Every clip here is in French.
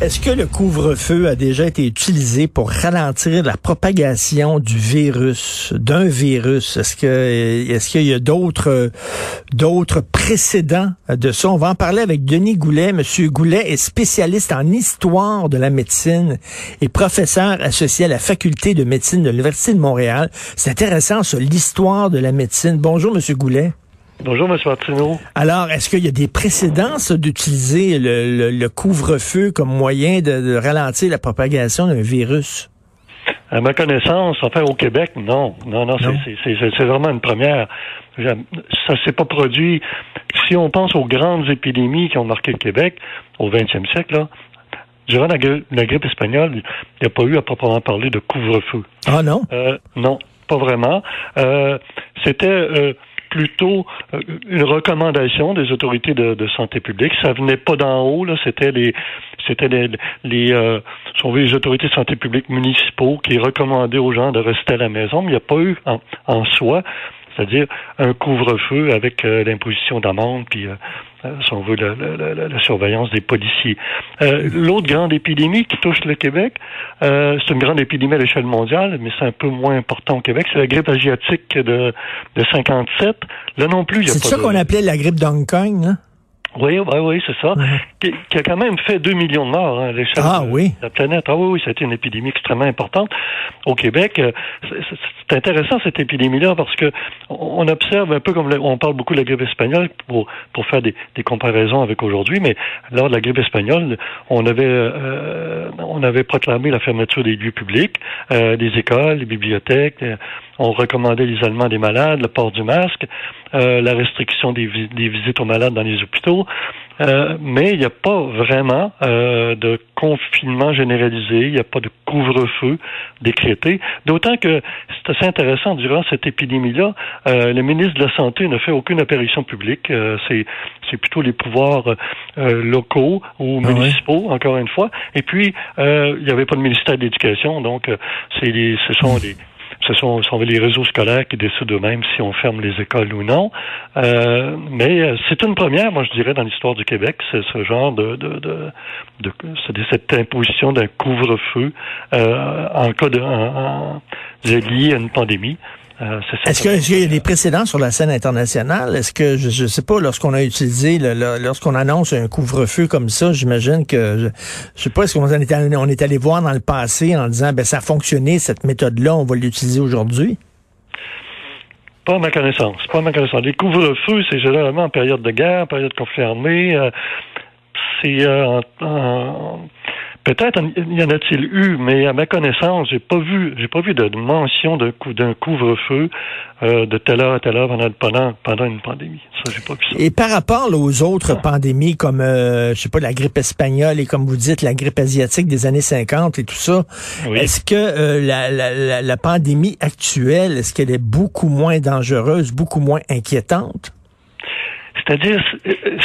Est-ce que le couvre-feu a déjà été utilisé pour ralentir la propagation du virus, d'un virus? Est-ce que est-ce qu'il y a d'autres d'autres précédents de ça? On va en parler avec Denis Goulet. Monsieur Goulet est spécialiste en histoire de la médecine et professeur associé à la faculté de médecine de l'Université de Montréal. C'est intéressant, ça, l'histoire de la médecine. Bonjour, Monsieur Goulet. Bonjour, M. Martineau. Alors, est-ce qu'il y a des précédences d'utiliser le, couvre-feu comme moyen de, ralentir la propagation d'un virus? À ma connaissance, enfin au Québec, non. Non, non, c'est vraiment une première. Ça s'est pas produit. Si on pense aux grandes épidémies qui ont marqué le Québec au 20e siècle, là, durant la, grippe espagnole, il n'y a pas eu à proprement parler de couvre-feu. Ah non? Euh, non, pas vraiment. Euh, C'était euh, plutôt euh, une recommandation des autorités de, santé publique. Ça venait pas d'en haut, là. C'était les, c'était les, les, euh, les autorités de santé publique municipaux qui recommandaient aux gens de rester à la maison. Mais il n'y a pas eu en soi c'est-à-dire un couvre-feu avec euh, l'imposition d'amende, puis, euh, euh, si on veut, la, surveillance des policiers. L'autre grande épidémie qui touche le Québec, c'est une grande épidémie à l'échelle mondiale, mais c'est un peu moins important au Québec, c'est la grippe asiatique de, de 57. Là non plus, il y a pas C'est ça qu'on appelait la grippe d'Hong Kong, hein? Oui, oui, oui, c'est ça. Qui, a quand même fait 2 millions de morts hein, à l'échelle ah, de oui. la planète. Ah oui, oui, c'était une épidémie extrêmement importante. Au Québec, euh, c'est intéressant cette épidémie-là parce que on observe un peu comme on parle beaucoup de la grippe espagnole pour, pour faire des, des comparaisons avec aujourd'hui, mais lors de la grippe espagnole, on avait euh, on avait proclamé la fermeture des lieux publics, euh, des écoles, des bibliothèques, euh, on recommandait l'isolement des malades, le port du masque, euh, la restriction des, des, visites aux malades dans les hôpitaux. Euh, mais il n'y a pas vraiment euh, de confinement généralisé, il n'y a pas de couvre-feu décrété. D'autant que c'est assez intéressant, durant cette épidémie-là, le ministre de la Santé n'a fait aucune apparition publique. c'est, plutôt les pouvoirs locaux ou ah municipaux, encore une fois. Et puis, il n'y avait pas de ministère de l'Éducation, donc c'est ce sont les ce sont, sont, les réseaux scolaires qui décident eux-mêmes si on ferme les écoles ou non. Euh, mais euh, c'est une première, moi je dirais, dans l'histoire du Québec, c'est ce genre de, de, de, de cette imposition d'un couvre-feu euh, en cas de en, lié à une pandémie. Euh, Est-ce qu'il y a des précédents sur la scène internationale? Est-ce que, je ne sais pas, lorsqu'on a utilisé, lorsqu'on annonce un couvre-feu comme ça, j'imagine que, je, ne sais pas, est-ce qu'on est, allé, on est allé voir dans le passé en disant, ben ça a fonctionné, cette méthode-là, on va l'utiliser aujourd'hui? Pas à ma connaissance. Pas à ma connaissance. Les couvre-feux, c'est généralement en période de guerre, période de conflit armé. Euh, c'est euh, en Peut-être y en a-t-il eu, mais à ma connaissance, j'ai pas vu, j'ai pas vu de mention d'un couvre-feu euh, de telle heure à telle heure pendant, pendant une pandémie. Ça, j'ai pas vu ça. Et par rapport aux autres pandémies comme, euh, je sais pas, la grippe espagnole et comme vous dites, la grippe asiatique des années 50 et tout ça, est-ce que euh, la, la, la pandémie actuelle, est-ce qu'elle est beaucoup moins dangereuse, beaucoup moins inquiétante? C'est-à-dire,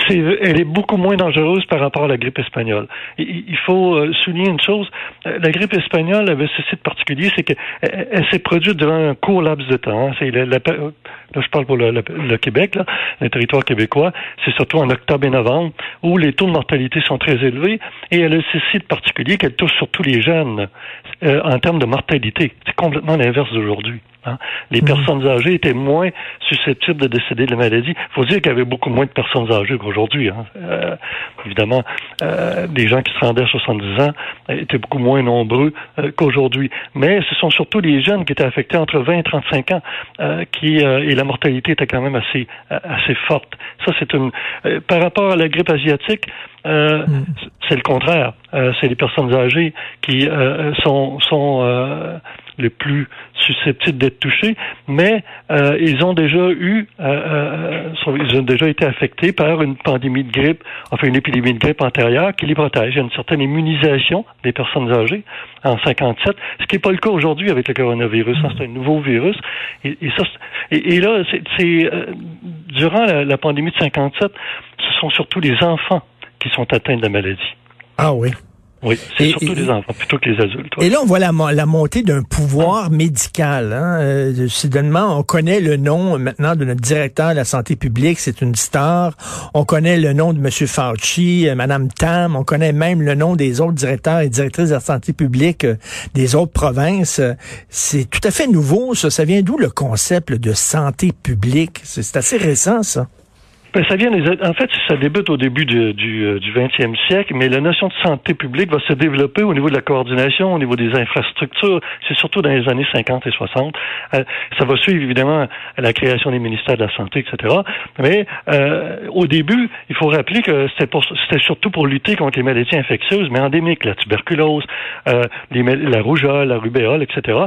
c'est, elle est beaucoup moins dangereuse par rapport à la grippe espagnole. Il faut euh, souligner une chose. Euh, la grippe espagnole avait ceci de particulier, c'est qu'elle s'est produite durant un court laps de temps. C'est la, là, je parle pour le, le, Québec, là, le territoire québécois. C'est surtout en octobre et novembre où les taux de mortalité sont très élevés et elle a ceci de particulier qu'elle touche surtout les jeunes euh, en termes de mortalité. C'est complètement l'inverse d'aujourd'hui. Hein. Les mhm. personnes âgées étaient moins susceptibles de décéder de la maladie. Il faut dire qu'il y avait beaucoup moins de personnes âgées qu'aujourd'hui. Hein. Euh, évidemment, euh, les gens qui se rendaient à 70 ans étaient beaucoup moins nombreux euh, qu'aujourd'hui. Mais ce sont surtout les jeunes qui étaient affectés entre 20 et 35 ans euh, qui et la mortalité était quand même assez assez forte. Ça, c'est une par rapport à la grippe asiatique. Mhm. C'est le contraire. c'est les personnes âgées qui sont, sont les plus susceptibles d'être touchés, mais euh, ils ont déjà eu, euh, euh, ils ont déjà été affectés par une pandémie de grippe, enfin une épidémie de grippe antérieure qui les protège. Il y a une certaine immunisation des personnes âgées en 57, ce qui n'est pas le cas aujourd'hui avec le coronavirus. C'est un nouveau virus. Et, ça, et, là, c'est durant la, la pandémie de 57, ce sont surtout les enfants qui sont atteints de la maladie. Ah oui. Oui, c'est surtout les enfants plutôt que les adultes. Et là, on voit la, la montée d'un pouvoir médical. Hein? Euh, soudainement, on connaît le nom maintenant de notre directeur de la santé publique, c'est une star. On connaît le nom de M. Fauci, euh, Mme Tam. On connaît même le nom des autres directeurs et directrices de la santé publique euh, des autres provinces. C'est tout à fait nouveau, ça. Ça vient d'où le concept de santé publique? C'est assez récent, ça. Ben, ça vient en fait, ça débute au début du, du, euh, du 20e siècle, mais la notion de santé publique va se développer au niveau de la coordination, au niveau des infrastructures. C'est surtout dans les années 50 et 60. Euh, ça va suivre évidemment la création des ministères de la santé, etc. Mais euh, au début, il faut rappeler que c'était surtout pour lutter contre les maladies infectieuses, mais endémiques, la tuberculose, euh, la rougeole, la rubéole, etc.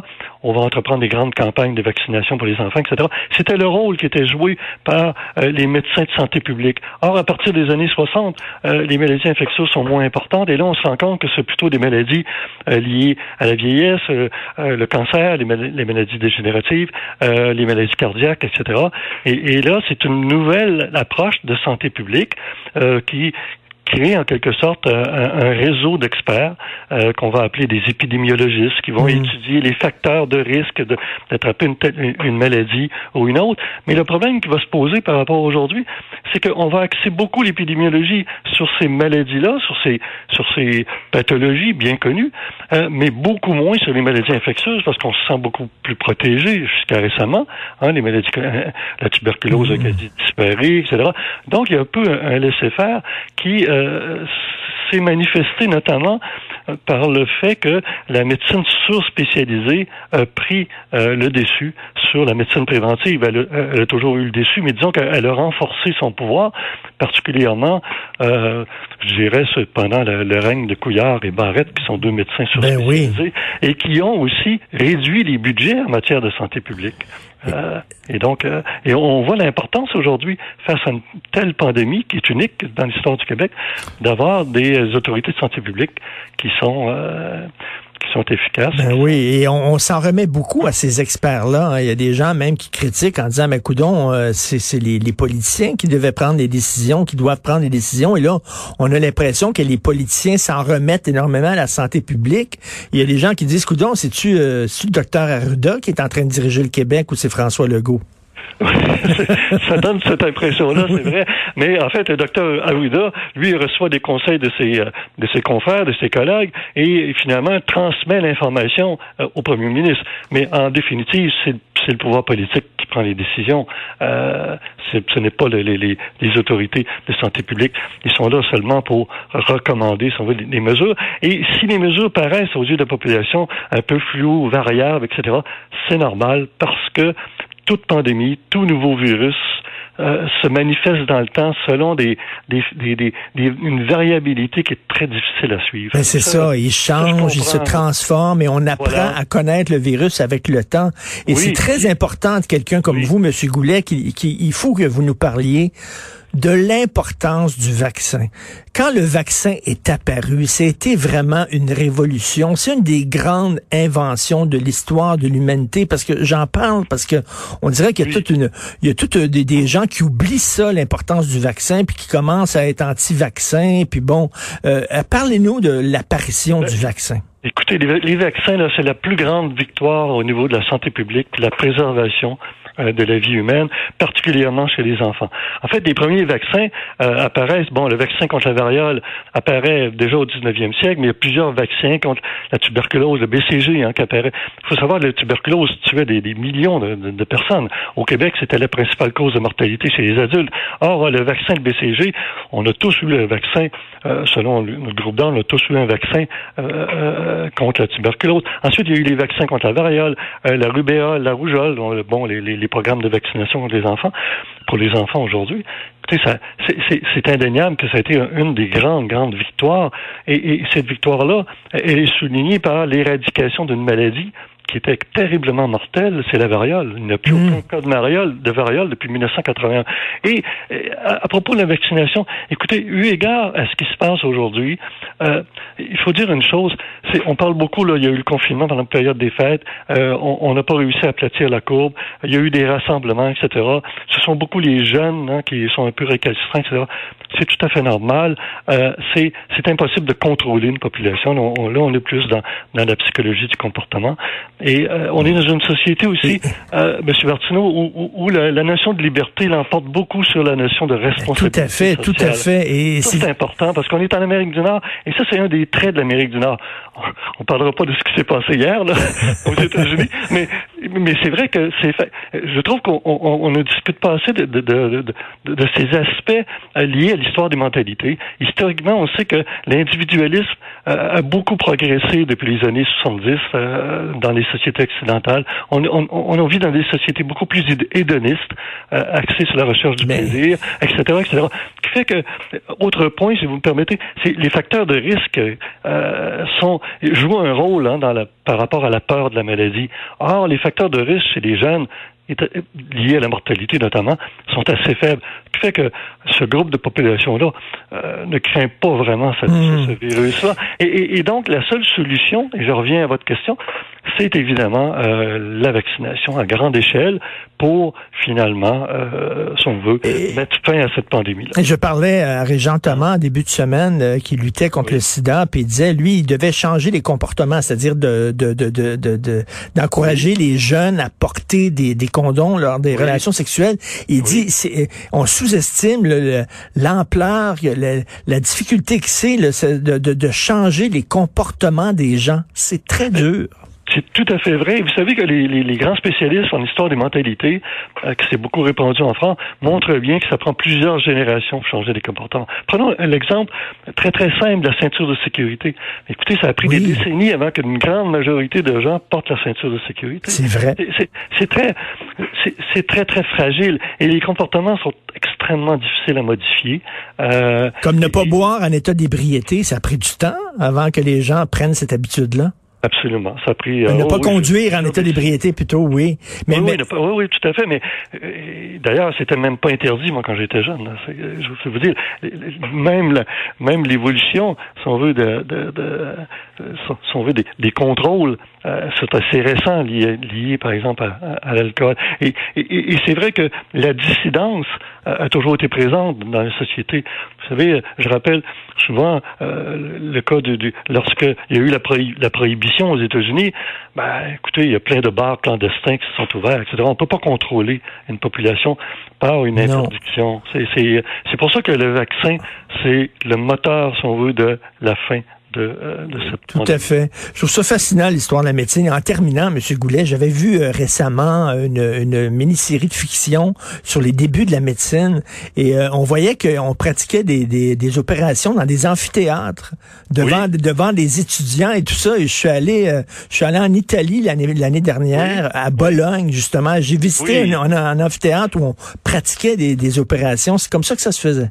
On va entreprendre des grandes campagnes de vaccination pour les enfants, etc. C'était le rôle qui était joué par les médecins santé publique. Or, à partir des années 60, euh, les maladies infectieuses sont moins importantes et là, on se rend compte que c'est plutôt des maladies euh, liées à la vieillesse, euh, le cancer, les, maladies dégénératives, les maladies cardiaques, etc. Et, et là, c'est une nouvelle approche de santé publique qui créer en quelque sorte un, un réseau d'experts euh, qu'on va appeler des épidémiologistes qui vont mm. étudier les facteurs de risque d'attraper une, une, maladie ou une autre. Mais le problème qui va se poser par rapport à aujourd'hui, c'est qu'on va axer beaucoup l'épidémiologie sur ces maladies-là, sur ces, sur ces pathologies bien connues, euh, mais beaucoup moins sur les maladies infectieuses parce qu'on se sent beaucoup plus protégé jusqu'à récemment. Hein, les maladies, la tuberculose a quasi disparu, etc. Donc, il y a un peu un, laisser-faire qui euh, s'est manifesté notamment par le fait que la médecine surspécialisée a pris euh, le dessus sur la médecine préventive. Elle, a toujours eu le dessus, mais disons qu'elle a renforcé son pouvoir, particulièrement, euh, je dirais, pendant le, règne de Couillard et Barrette, qui sont deux médecins ben surspécialisés, et qui ont aussi réduit les budgets en matière de santé publique. Euh, et donc, euh, et on voit l'importance aujourd'hui, face à une telle pandémie qui est unique dans l'histoire du Québec, d'avoir des autorités de santé publique qui sont euh, sont efficaces. Ben oui, et on, s'en remet beaucoup à ces experts-là. Hein. Il y a des gens même qui critiquent en disant, mais coudon, euh, c'est les, les, politiciens qui devaient prendre des décisions, qui doivent prendre des décisions. Et là, on a l'impression que les politiciens s'en remettent énormément à la santé publique. Il y a des gens qui disent, coudon, c'est-tu euh, le docteur Arruda qui est en train de diriger le Québec ou c'est François Legault? ça donne cette impression-là, c'est vrai. Mais en fait, le docteur Aouida, lui, reçoit des conseils de ses, euh, de ses confrères, de ses collègues, et finalement transmet l'information euh, au premier ministre. Mais en définitive, c'est le pouvoir politique qui prend les décisions. Euh, ce n'est pas les, les, les, autorités de santé publique. Ils sont là seulement pour recommander si on veut, les, mesures. Et si les mesures paraissent aux yeux de la population un peu floues, variables, etc., c'est normal parce que toute pandémie, tout nouveau virus euh, se manifeste dans le temps selon des, des, des, des, une variabilité qui est très difficile à suivre. Ben c'est ça, il change, il se transforme et on apprend à connaître le virus avec le temps. Et c'est très important de quelqu'un comme vous, Monsieur Goulet, qui, qui, il faut que vous nous parliez de l'importance du vaccin. Quand le vaccin est apparu, c'était vraiment une révolution. C'est une des grandes inventions de l'histoire de l'humanité parce que j'en parle parce que on dirait qu'il y a toute une, il y a toutes des, des, gens qui oublient ça, l'importance du vaccin, puis qui commencent à être anti-vaccin. Puis bon, euh, parlez-nous de l'apparition du vaccin. Écoutez, les, les vaccins, là, c'est la plus grande victoire au niveau de la santé publique, la préservation euh, de la vie humaine, particulièrement chez les enfants. En fait, les premiers vaccins euh, apparaissent, bon, le vaccin contre la variole apparaît déjà au 19e siècle, mais il y a plusieurs vaccins contre la tuberculose, le BCG, hein, qui apparaît. Il faut savoir la tuberculose tuait des, millions de, personnes. Au Québec, c'était la principale cause de mortalité chez les adultes. Or, le vaccin de BCG, on a tous eu le vaccin, euh, selon notre groupe d'âge, on a tous eu un vaccin contre la tuberculose. Ensuite, il y a eu les vaccins contre la variole, la rubéole, la rougeole, bon, les, programmes de vaccination des enfants, pour les enfants aujourd'hui. c'est indéniable que ça a été une des grandes, grandes victoires. et cette victoire-là, elle est soulignée par l'éradication d'une maladie qui était terriblement mortel, c'est la variole. Il n'y a plus hmm. aucun cas de variole, de variole depuis 1981. Et, à, propos de la vaccination, écoutez, eu égard à ce qui se passe aujourd'hui, euh, il faut dire une chose. On parle beaucoup, là, il y a eu le confinement pendant la période des fêtes, euh, on n'a pas réussi à aplatir la courbe, il y a eu des rassemblements, etc. Ce sont beaucoup les jeunes hein, qui sont un peu récalcitrants, etc. c'est tout à fait normal. Euh, c'est impossible de contrôler une population. On, là, on est plus dans, dans la psychologie du comportement. Et euh, on est dans une société aussi, euh, M. Bertineau, où, où, la, la, notion de liberté l'emporte beaucoup sur la notion de responsabilité. Tout à fait, tout à fait. Et c'est important parce qu'on est en Amérique du Nord. Et ça, c'est un des traits de l'Amérique du Nord. On parlera pas de ce qui s'est passé hier là, aux États-Unis, mais mais c'est vrai que c'est fait. Je trouve qu'on on, ne discute pas assez de, de, de, de ces aspects euh, liés à l'histoire des mentalités. Historiquement, on sait que l'individualisme euh, a beaucoup progressé depuis les années 70 euh, dans les sociétés occidentales. On, on, on, vit dans des sociétés beaucoup plus hédonistes, axées sur la recherche du plaisir, etc., etc. Ce qui fait que, autre point, si vous me permettez, c'est les facteurs de risque sont jouent un rôle hein, dans la, par rapport à la peur de la maladie. Or, les facteurs de risque chez les jeunes liés à la mortalité notamment, sont assez faibles. Ce qui fait que ce groupe de population-là euh, ne craint pas vraiment ce, hmm. ce virus-là. Et, et, donc, la seule solution, et je reviens à votre question, c'est évidemment euh, la vaccination à grande échelle pour finalement, euh, si on veut, mettre fin à cette pandémie-là. Je parlais à Régent Thomas en début de semaine euh, qui luttait contre le sida, puis il disait, lui, il devait changer les comportements, c'est-à-dire de, de, de, d'encourager les jeunes à porter des, des condoms lors des relations sexuelles. Il dit, c'est, on sous-estime l'ampleur, la, la, difficulté que c'est de, de, de changer les comportements des gens. C'est très dur. C'est tout à fait vrai. Vous savez que les, les, les grands spécialistes en histoire des mentalités, euh, qui s'est beaucoup répandu en France, montrent bien que ça prend plusieurs générations pour changer les comportements. Prenons l'exemple très très simple de la ceinture de sécurité. Écoutez, ça a pris des décennies avant qu'une grande majorité de gens portent la ceinture de sécurité. C'est vrai. C'est très, c'est très très fragile et les comportements sont extrêmement difficiles à modifier. Euh, Comme ne pas boire en état d'ébriété, ça a pris du temps avant que les gens prennent cette habitude-là? Absolument. Ça a pris. ne euh, pas conduire en état d'ébriété plutôt, oui. Mais, oui, oui, tout à fait. Mais euh, d'ailleurs, c'était même pas interdit moi quand j'étais jeune. Je veux dire, même même l'évolution, si on veut, de, de, de si on veut des, des contrôles, euh, c'est assez récent lié, lié par exemple à, l'alcool. Et, et, et c'est vrai que la dissidence a toujours été présente dans la société. Vous savez, je rappelle souvent euh, le cas du, du lorsque il y a eu la, la prohibition aux États-Unis. Ben, écoutez, il y a plein de bars clandestins qui se sont ouverts, etc. On ne peut pas contrôler une population par une interdiction. C'est pour ça que le vaccin, c'est le moteur, si on veut, de la fin euh, de, cette Tout à fait. Je trouve ça fascinant, l'histoire de la médecine. En terminant, M. Goulet, j'avais vu euh, récemment une, une mini-série de fiction sur les débuts de la médecine et euh, on voyait qu'on pratiquait des, des, des, opérations dans des amphithéâtres devant, devant des étudiants et tout ça. Et je suis allé, je suis allé en Italie l'année l'année dernière, à Bologne, justement. J'ai visité un, un, amphithéâtre où on pratiquait des, des opérations. C'est comme ça que ça se faisait.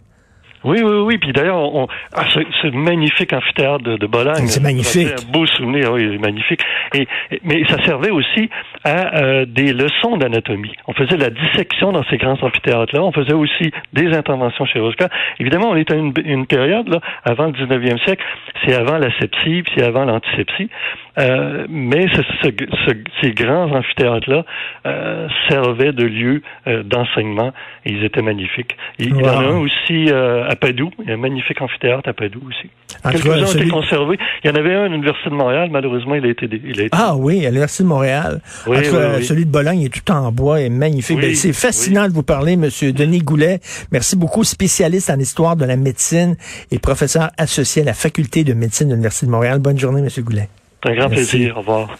Oui, oui, oui. Puis d'ailleurs, on, ah, ce, magnifique amphithéâtre de, de Bologne. C'est magnifique. Un beau souvenir, oui, magnifique. Et, mais ça servait aussi à euh, des leçons d'anatomie. On faisait la dissection dans ces grands amphithéâtres-là. On faisait aussi des interventions chirurgicales. Évidemment, on est à une, une période, là, avant le 19e siècle, c'est avant la sepsie, puis c'est avant l'antisepsie. Euh, mais ce, ce, ces grands amphithéâtres-là euh, servaient de lieu euh, d'enseignement et ils étaient magnifiques. Il, y en a un aussi euh, à Padoue, il y a un magnifique amphithéâtre à Padoue aussi. Quelques-uns ont été conservés. Il y en avait un à l'Université de Montréal, malheureusement, il a été... Il a été... Ah oui, à l'Université de Montréal. Oui, oui, celui de Bologne est tout en bois et magnifique. Ben, c'est fascinant de vous parler, Monsieur Denis Goulet. Merci beaucoup, spécialiste en histoire de la médecine et professeur associé à la Faculté de médecine de l'Université de Montréal. Bonne journée, Monsieur Goulet. C'est un grand plaisir. Au revoir.